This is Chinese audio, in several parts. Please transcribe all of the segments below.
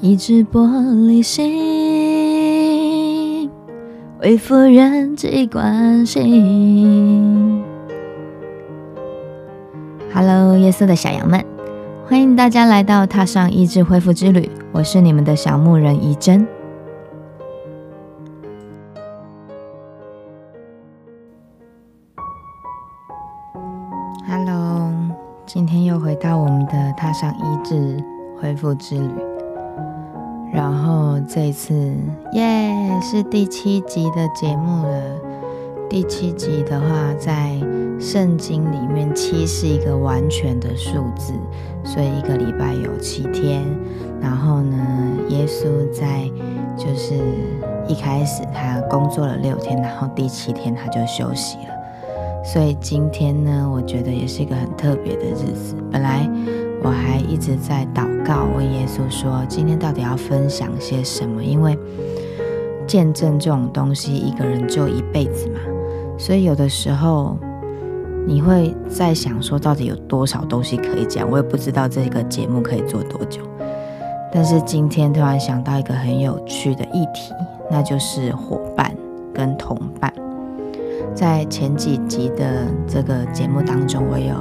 一只玻璃心，恢复人际关系。Hello，夜色的小羊们，欢迎大家来到踏上意志恢复之旅。我是你们的小牧人怡珍。Hello，今天又回到我们的踏上医治恢复之旅，然后这一次耶是第七集的节目了。第七集的话，在圣经里面七是一个完全的数字，所以一个礼拜有七天。然后呢，耶稣在就是一开始他工作了六天，然后第七天他就休息了。所以今天呢，我觉得也是一个很特别的日子。本来我还一直在祷告，问耶稣说，今天到底要分享些什么？因为见证这种东西，一个人就一辈子嘛。所以有的时候你会在想说，到底有多少东西可以讲？我也不知道这个节目可以做多久。但是今天突然想到一个很有趣的议题，那就是伙伴跟同伴。在前几集的这个节目当中，我有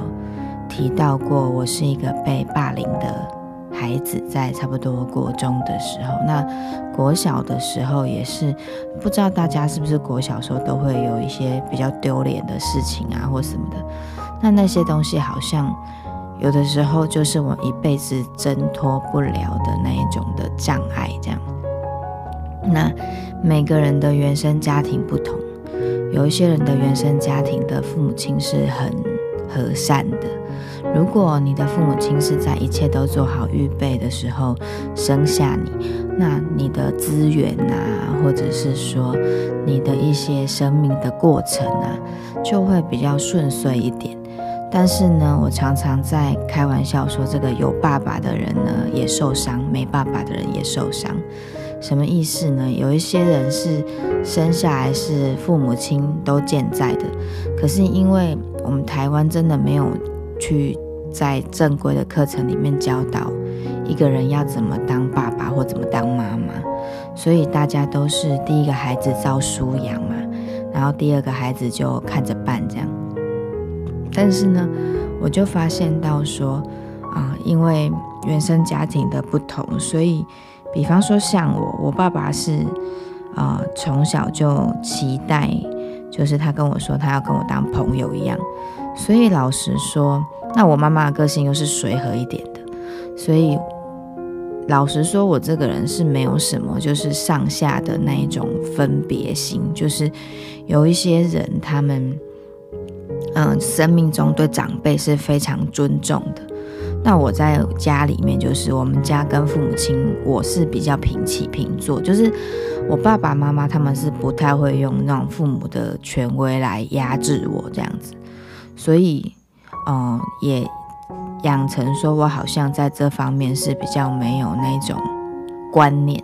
提到过，我是一个被霸凌的孩子，在差不多国中的时候，那国小的时候也是，不知道大家是不是国小时候都会有一些比较丢脸的事情啊，或什么的。那那些东西好像有的时候就是我一辈子挣脱不了的那一种的障碍，这样。那每个人的原生家庭不同。有一些人的原生家庭的父母亲是很和善的。如果你的父母亲是在一切都做好预备的时候生下你，那你的资源啊，或者是说你的一些生命的过程啊，就会比较顺遂一点。但是呢，我常常在开玩笑说，这个有爸爸的人呢也受伤，没爸爸的人也受伤。什么意思呢？有一些人是生下来是父母亲都健在的，可是因为我们台湾真的没有去在正规的课程里面教导一个人要怎么当爸爸或怎么当妈妈，所以大家都是第一个孩子照书养嘛，然后第二个孩子就看着办这样。但是呢，我就发现到说啊，因为原生家庭的不同，所以。比方说像我，我爸爸是，呃，从小就期待，就是他跟我说他要跟我当朋友一样。所以老实说，那我妈妈的个性又是随和一点的，所以老实说，我这个人是没有什么就是上下的那一种分别心，就是有一些人他们，嗯，生命中对长辈是非常尊重的。那我在家里面，就是我们家跟父母亲，我是比较平起平坐，就是我爸爸妈妈他们是不太会用那种父母的权威来压制我这样子，所以，嗯，也养成说我好像在这方面是比较没有那种观念，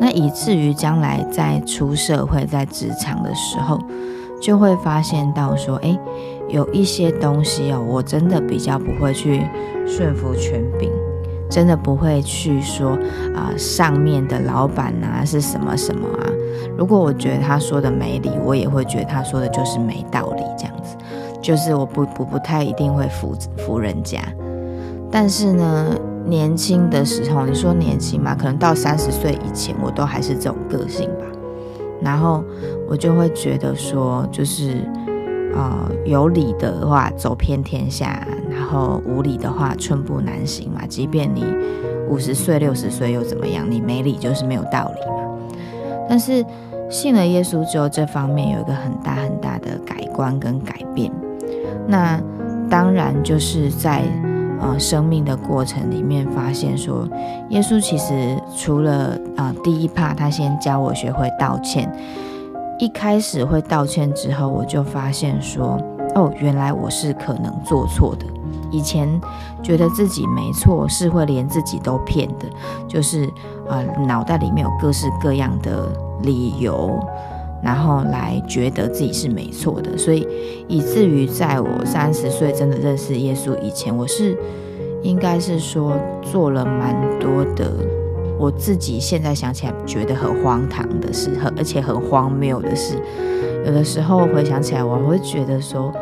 那以至于将来在出社会在职场的时候，就会发现到说，哎。有一些东西哦，我真的比较不会去顺服权柄，真的不会去说啊，上面的老板啊是什么什么啊。如果我觉得他说的没理，我也会觉得他说的就是没道理，这样，就是我不不不太一定会服服人家。但是呢，年轻的时候，你说年轻嘛，可能到三十岁以前，我都还是这种个性吧。然后我就会觉得说，就是。呃，有理的话走遍天下，然后无理的话寸步难行嘛。即便你五十岁、六十岁又怎么样？你没理就是没有道理嘛。但是信了耶稣之后，这方面有一个很大很大的改观跟改变。那当然就是在呃生命的过程里面发现说，耶稣其实除了啊第一怕他先教我学会道歉。一开始会道歉之后，我就发现说，哦，原来我是可能做错的。以前觉得自己没错，是会连自己都骗的，就是呃脑袋里面有各式各样的理由，然后来觉得自己是没错的。所以以至于在我三十岁真的认识耶稣以前，我是应该是说做了蛮多的我自己现在想起来觉得很荒唐的事，很而且很荒谬的事。有的时候回想起来，我会觉得说。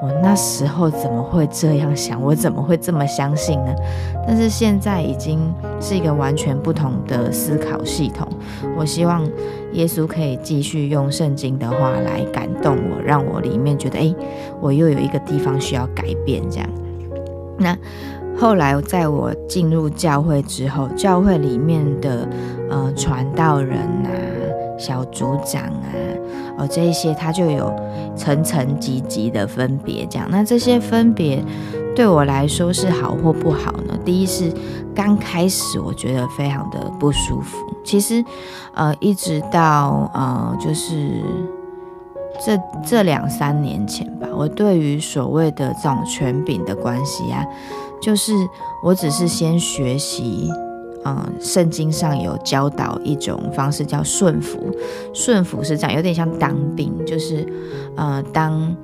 我那时候怎么会这样想？我怎么会这么相信呢？但是现在已经是一个完全不同的思考系统。我希望耶稣可以继续用圣经的话来感动我，让我里面觉得，哎，我又有一个地方需要改变。这样。那后来在我进入教会之后，教会里面的呃传道人啊、小组长啊。哦，这些他就有层层级级的分别，这样。那这些分别对我来说是好或不好呢？第一是刚开始我觉得非常的不舒服。其实，呃，一直到呃，就是这这两三年前吧，我对于所谓的这种权柄的关系啊，就是我只是先学习。嗯，圣经上有教导一种方式叫顺服，顺服是这样，有点像当兵，就是呃，当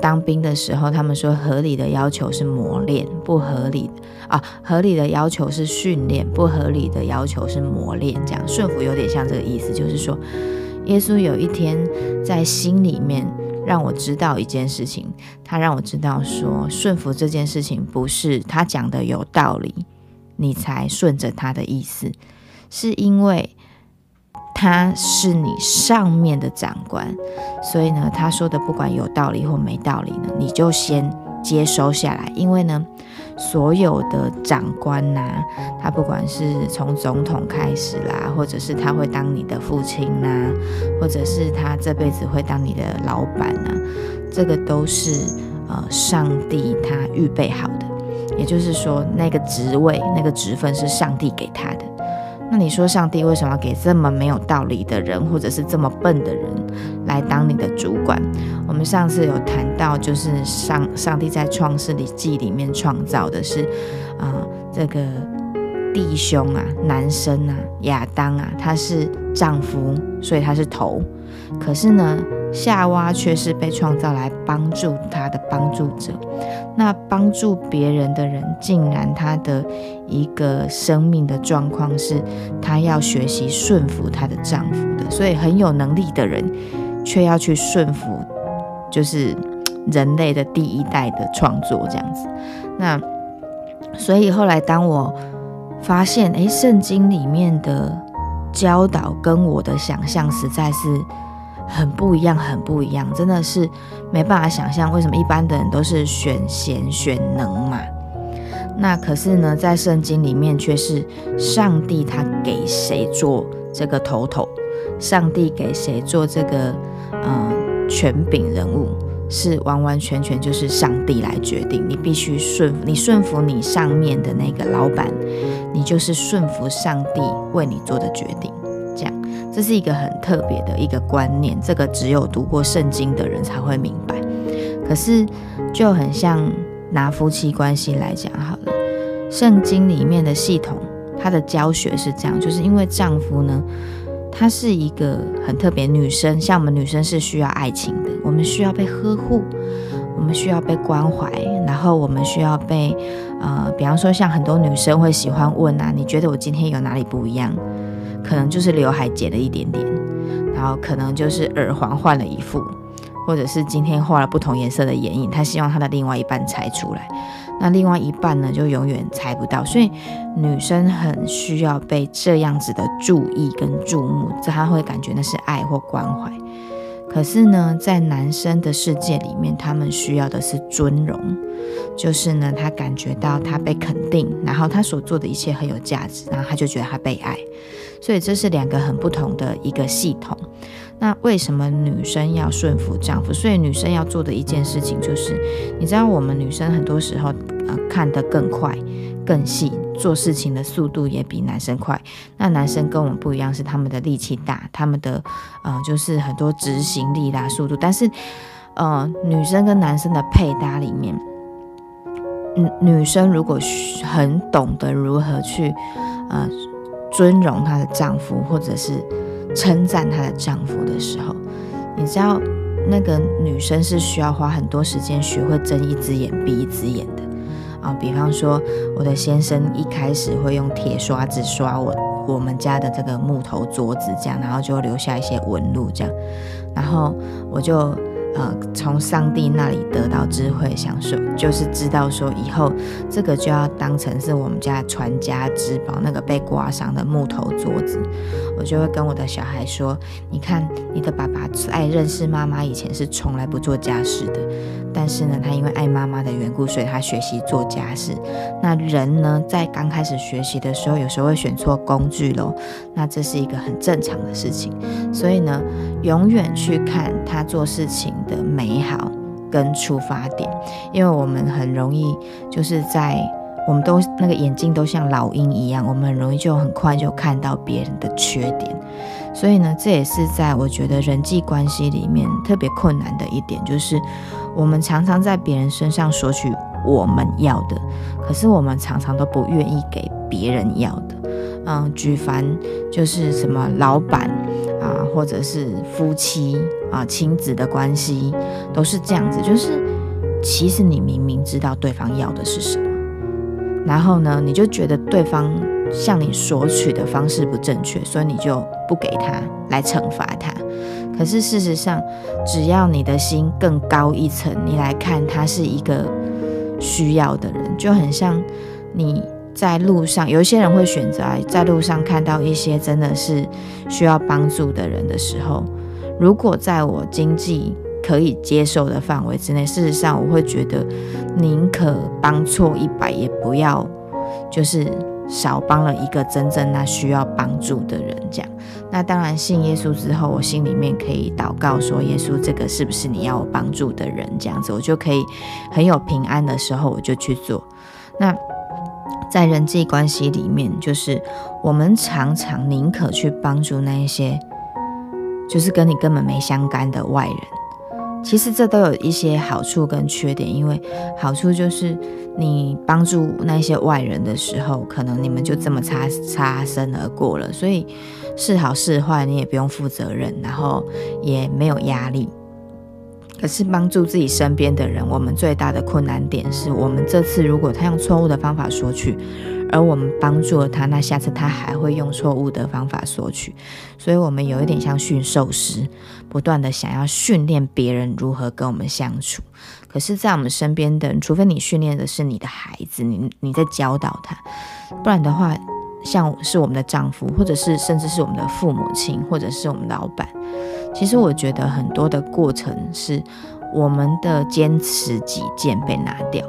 当兵的时候，他们说合理的要求是磨练，不合理啊，合理的要求是训练，不合理的要求是磨练，这样顺服有点像这个意思，就是说，耶稣有一天在心里面让我知道一件事情，他让我知道说，顺服这件事情不是他讲的有道理。你才顺着他的意思，是因为他是你上面的长官，所以呢，他说的不管有道理或没道理呢，你就先接收下来。因为呢，所有的长官呐，他不管是从总统开始啦，或者是他会当你的父亲呐，或者是他这辈子会当你的老板呐，这个都是呃上帝他预备好的。也就是说，那个职位、那个职分是上帝给他的。那你说，上帝为什么给这么没有道理的人，或者是这么笨的人来当你的主管？我们上次有谈到，就是上上帝在创世里记里面创造的是啊，这个弟兄啊，男生啊，亚当啊，他是丈夫，所以他是头。可是呢？夏娃却是被创造来帮助他的帮助者，那帮助别人的人，竟然他的一个生命的状况是，他要学习顺服她的丈夫的，所以很有能力的人，却要去顺服，就是人类的第一代的创作这样子。那所以后来当我发现，诶，圣经里面的教导跟我的想象实在是。很不一样，很不一样，真的是没办法想象为什么一般的人都是选贤选能嘛。那可是呢，在圣经里面却是上帝他给谁做这个头头，上帝给谁做这个呃权柄人物，是完完全全就是上帝来决定。你必须顺，你顺服你上面的那个老板，你就是顺服上帝为你做的决定。这样这是一个很特别的一个观念，这个只有读过圣经的人才会明白。可是就很像拿夫妻关系来讲好了，圣经里面的系统，它的教学是这样，就是因为丈夫呢，她是一个很特别女生，像我们女生是需要爱情的，我们需要被呵护，我们需要被关怀，然后我们需要被呃，比方说像很多女生会喜欢问啊，你觉得我今天有哪里不一样？可能就是刘海剪了一点点，然后可能就是耳环换了一副，或者是今天画了不同颜色的眼影。她希望她的另外一半猜出来，那另外一半呢就永远猜不到。所以女生很需要被这样子的注意跟注目，这他会感觉那是爱或关怀。可是呢，在男生的世界里面，他们需要的是尊荣，就是呢，他感觉到他被肯定，然后他所做的一切很有价值，然后他就觉得他被爱。所以这是两个很不同的一个系统。那为什么女生要顺服丈夫？所以女生要做的一件事情就是，你知道我们女生很多时候呃看得更快、更细，做事情的速度也比男生快。那男生跟我们不一样，是他们的力气大，他们的呃就是很多执行力啦、速度。但是呃女生跟男生的配搭里面，女女生如果很懂得如何去呃。尊荣她的丈夫，或者是称赞她的丈夫的时候，你知道那个女生是需要花很多时间学会睁一只眼闭一只眼的，啊，比方说我的先生一开始会用铁刷子刷我我们家的这个木头桌子，这样，然后就留下一些纹路，这样，然后我就。呃，从上帝那里得到智慧，享受就是知道说以后这个就要当成是我们家传家之宝，那个被刮伤的木头桌子，我就会跟我的小孩说：“你看，你的爸爸在认识妈妈以前是从来不做家事的，但是呢，他因为爱妈妈的缘故，所以他学习做家事。那人呢，在刚开始学习的时候，有时候会选错工具喽，那这是一个很正常的事情。所以呢，永远去看他做事情。”的美好跟出发点，因为我们很容易就是在我们都那个眼睛都像老鹰一样，我们很容易就很快就看到别人的缺点，所以呢，这也是在我觉得人际关系里面特别困难的一点，就是我们常常在别人身上索取我们要的，可是我们常常都不愿意给别人要的。嗯，举凡就是什么老板。啊，或者是夫妻啊，亲子的关系都是这样子，就是其实你明明知道对方要的是什么，然后呢，你就觉得对方向你索取的方式不正确，所以你就不给他来惩罚他。可是事实上，只要你的心更高一层，你来看他是一个需要的人，就很像你。在路上，有一些人会选择在路上看到一些真的是需要帮助的人的时候，如果在我经济可以接受的范围之内，事实上我会觉得宁可帮错一百，也不要就是少帮了一个真正那需要帮助的人。这样，那当然信耶稣之后，我心里面可以祷告说：耶稣，这个是不是你要我帮助的人？这样子，我就可以很有平安的时候，我就去做。那。在人际关系里面，就是我们常常宁可去帮助那一些，就是跟你根本没相干的外人。其实这都有一些好处跟缺点，因为好处就是你帮助那些外人的时候，可能你们就这么擦擦身而过了，所以是好是坏你也不用负责任，然后也没有压力。可是帮助自己身边的人，我们最大的困难点是我们这次如果他用错误的方法索取，而我们帮助了他，那下次他还会用错误的方法索取，所以我们有一点像驯兽师，不断的想要训练别人如何跟我们相处。可是，在我们身边的人，除非你训练的是你的孩子，你你在教导他，不然的话，像是我们的丈夫，或者是甚至是我们的父母亲，或者是我们老板。其实我觉得很多的过程是我们的坚持己见被拿掉，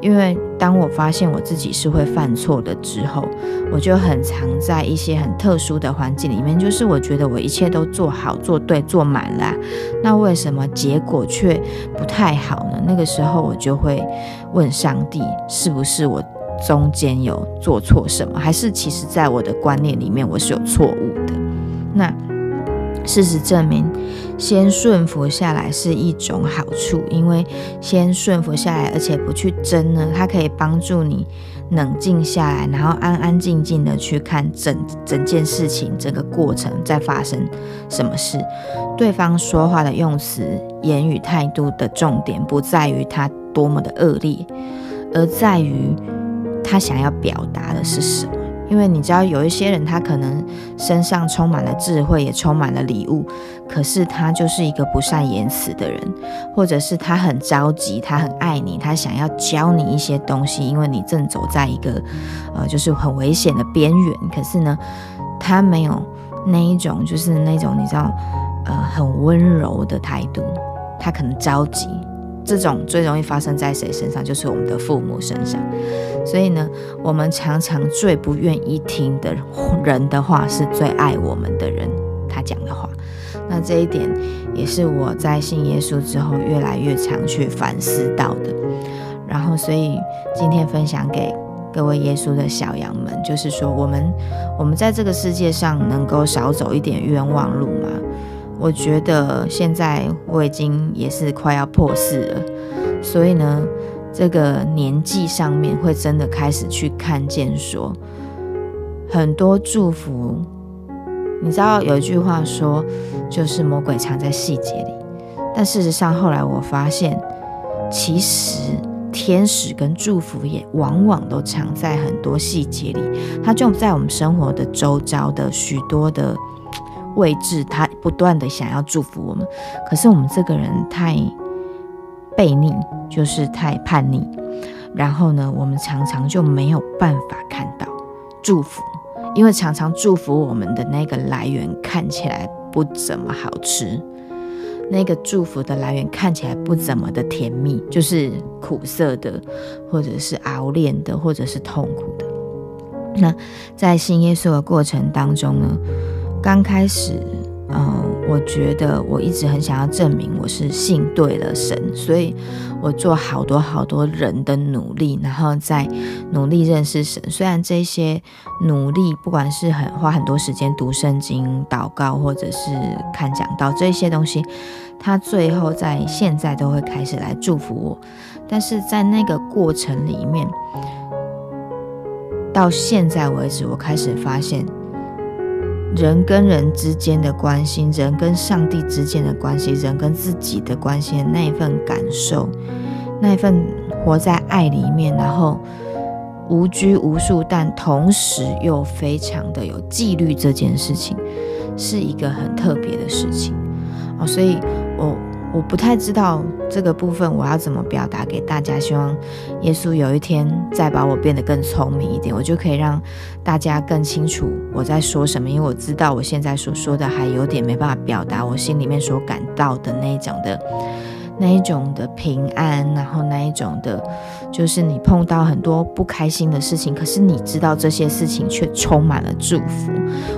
因为当我发现我自己是会犯错的之后，我就很常在一些很特殊的环境里面，就是我觉得我一切都做好、做对、做满了，那为什么结果却不太好呢？那个时候我就会问上帝，是不是我中间有做错什么，还是其实在我的观念里面我是有错误的？那。事实证明，先顺服下来是一种好处，因为先顺服下来，而且不去争呢，它可以帮助你冷静下来，然后安安静静的去看整整件事情、整个过程在发生什么事。对方说话的用词、言语态度的重点，不在于他多么的恶劣，而在于他想要表达的是什么。因为你知道，有一些人他可能身上充满了智慧，也充满了礼物，可是他就是一个不善言辞的人，或者是他很着急，他很爱你，他想要教你一些东西，因为你正走在一个呃就是很危险的边缘。可是呢，他没有那一种就是那种你知道呃很温柔的态度，他可能着急。这种最容易发生在谁身上？就是我们的父母身上。所以呢，我们常常最不愿意听的人的话，是最爱我们的人他讲的话。那这一点也是我在信耶稣之后越来越常去反思到的。然后，所以今天分享给各位耶稣的小羊们，就是说，我们我们在这个世界上能够少走一点冤枉路吗？我觉得现在我已经也是快要破四了，所以呢，这个年纪上面会真的开始去看见说，很多祝福。你知道有一句话说，就是魔鬼藏在细节里，但事实上后来我发现，其实。天使跟祝福也往往都藏在很多细节里，它就在我们生活的周遭的许多的位置，他不断的想要祝福我们。可是我们这个人太悖逆，就是太叛逆，然后呢，我们常常就没有办法看到祝福，因为常常祝福我们的那个来源看起来不怎么好吃。那个祝福的来源看起来不怎么的甜蜜，就是苦涩的，或者是熬炼的，或者是痛苦的。那在信耶稣的过程当中呢，刚开始。嗯，我觉得我一直很想要证明我是信对了神，所以我做好多好多人的努力，然后再努力认识神。虽然这些努力，不管是很花很多时间读圣经、祷告，或者是看讲道这些东西，他最后在现在都会开始来祝福我。但是在那个过程里面，到现在为止，我开始发现。人跟人之间的关心，人跟上帝之间的关系，人跟自己的关心的那一份感受，那一份活在爱里面，然后无拘无束，但同时又非常的有纪律，这件事情是一个很特别的事情哦，所以我。我不太知道这个部分我要怎么表达给大家。希望耶稣有一天再把我变得更聪明一点，我就可以让大家更清楚我在说什么。因为我知道我现在所说的还有点没办法表达我心里面所感到的那一种的。那一种的平安，然后那一种的，就是你碰到很多不开心的事情，可是你知道这些事情却充满了祝福。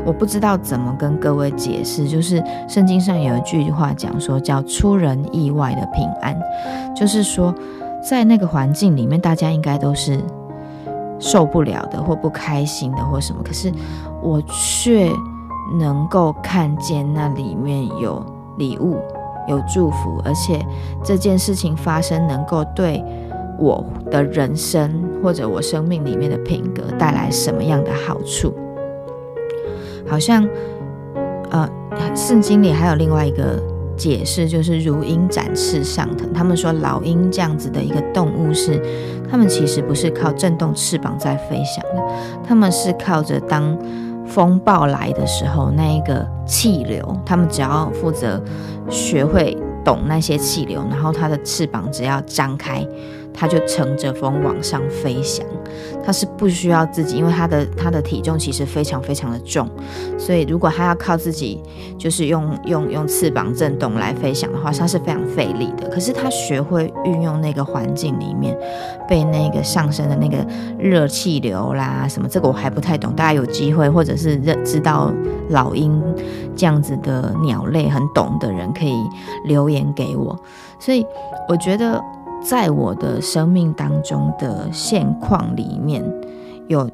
我不知道怎么跟各位解释，就是圣经上有一句话讲说，叫出人意外的平安，就是说在那个环境里面，大家应该都是受不了的，或不开心的，或什么，可是我却能够看见那里面有礼物。有祝福，而且这件事情发生能够对我的人生或者我生命里面的品格带来什么样的好处？好像，呃，圣经里还有另外一个解释，就是如鹰展翅上腾。他们说老鹰这样子的一个动物是，他们其实不是靠震动翅膀在飞翔的，他们是靠着当。风暴来的时候，那一个气流，他们只要负责学会懂那些气流，然后它的翅膀只要张开。它就乘着风往上飞翔，它是不需要自己，因为它的它的体重其实非常非常的重，所以如果它要靠自己，就是用用用翅膀震动来飞翔的话，它是非常费力的。可是它学会运用那个环境里面被那个上升的那个热气流啦什么，这个我还不太懂，大家有机会或者是认知道老鹰这样子的鸟类很懂的人可以留言给我。所以我觉得。在我的生命当中的现况里面，有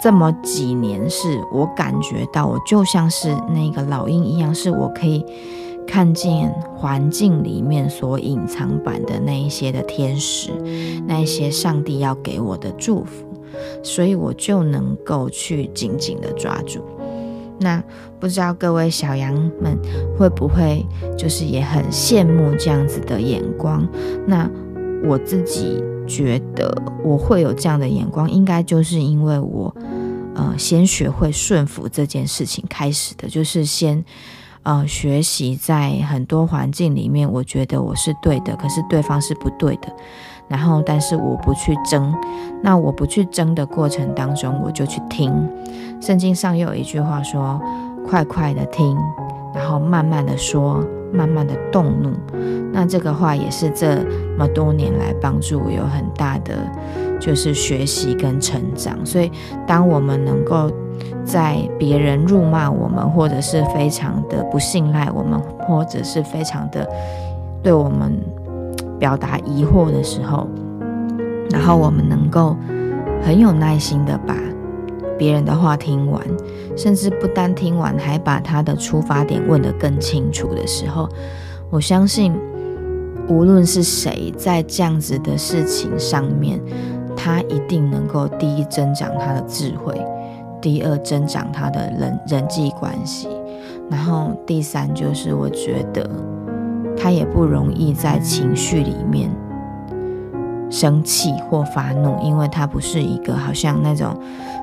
这么几年，是我感觉到我就像是那个老鹰一样，是我可以看见环境里面所隐藏版的那一些的天使，那一些上帝要给我的祝福，所以我就能够去紧紧的抓住。那不知道各位小羊们会不会就是也很羡慕这样子的眼光？那。我自己觉得我会有这样的眼光，应该就是因为我，呃，先学会顺服这件事情开始的，就是先，呃，学习在很多环境里面，我觉得我是对的，可是对方是不对的，然后但是我不去争，那我不去争的过程当中，我就去听。圣经上又有一句话说：“快快的听，然后慢慢的说。”慢慢的动怒，那这个话也是这么多年来帮助有很大的就是学习跟成长。所以，当我们能够在别人辱骂我们，或者是非常的不信赖我们，或者是非常的对我们表达疑惑的时候，然后我们能够很有耐心的把。别人的话听完，甚至不单听完，还把他的出发点问得更清楚的时候，我相信，无论是谁在这样子的事情上面，他一定能够第一增长他的智慧，第二增长他的人人际关系，然后第三就是我觉得他也不容易在情绪里面生气或发怒，因为他不是一个好像那种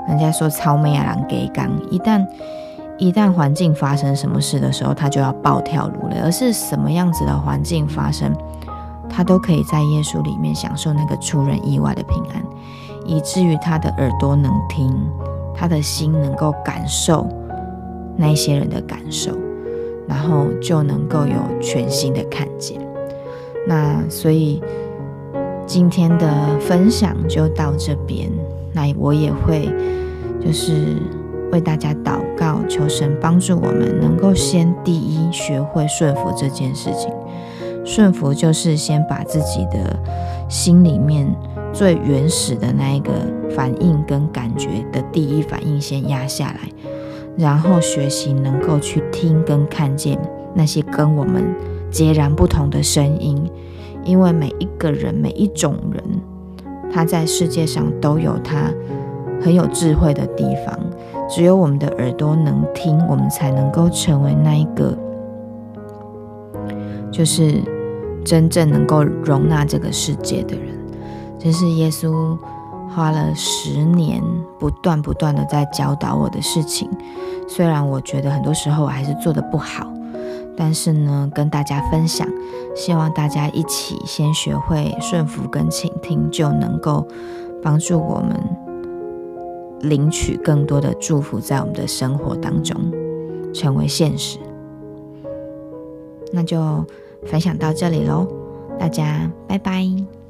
人家说超美亚郎给刚，一旦一旦环境发生什么事的时候，他就要暴跳如雷，而是什么样子的环境发生，他都可以在耶稣里面享受那个出人意外的平安，以至于他的耳朵能听，他的心能够感受那些人的感受，然后就能够有全新的看见。那所以今天的分享就到这边。那我也会就是为大家祷告，求神帮助我们能够先第一学会顺服这件事情。顺服就是先把自己的心里面最原始的那一个反应跟感觉的第一反应先压下来，然后学习能够去听跟看见那些跟我们。截然不同的声音，因为每一个人、每一种人，他在世界上都有他很有智慧的地方。只有我们的耳朵能听，我们才能够成为那一个，就是真正能够容纳这个世界的人。这是耶稣花了十年，不断不断的在教导我的事情。虽然我觉得很多时候我还是做的不好。但是呢，跟大家分享，希望大家一起先学会顺服跟倾听，就能够帮助我们领取更多的祝福，在我们的生活当中成为现实。那就分享到这里喽，大家拜拜。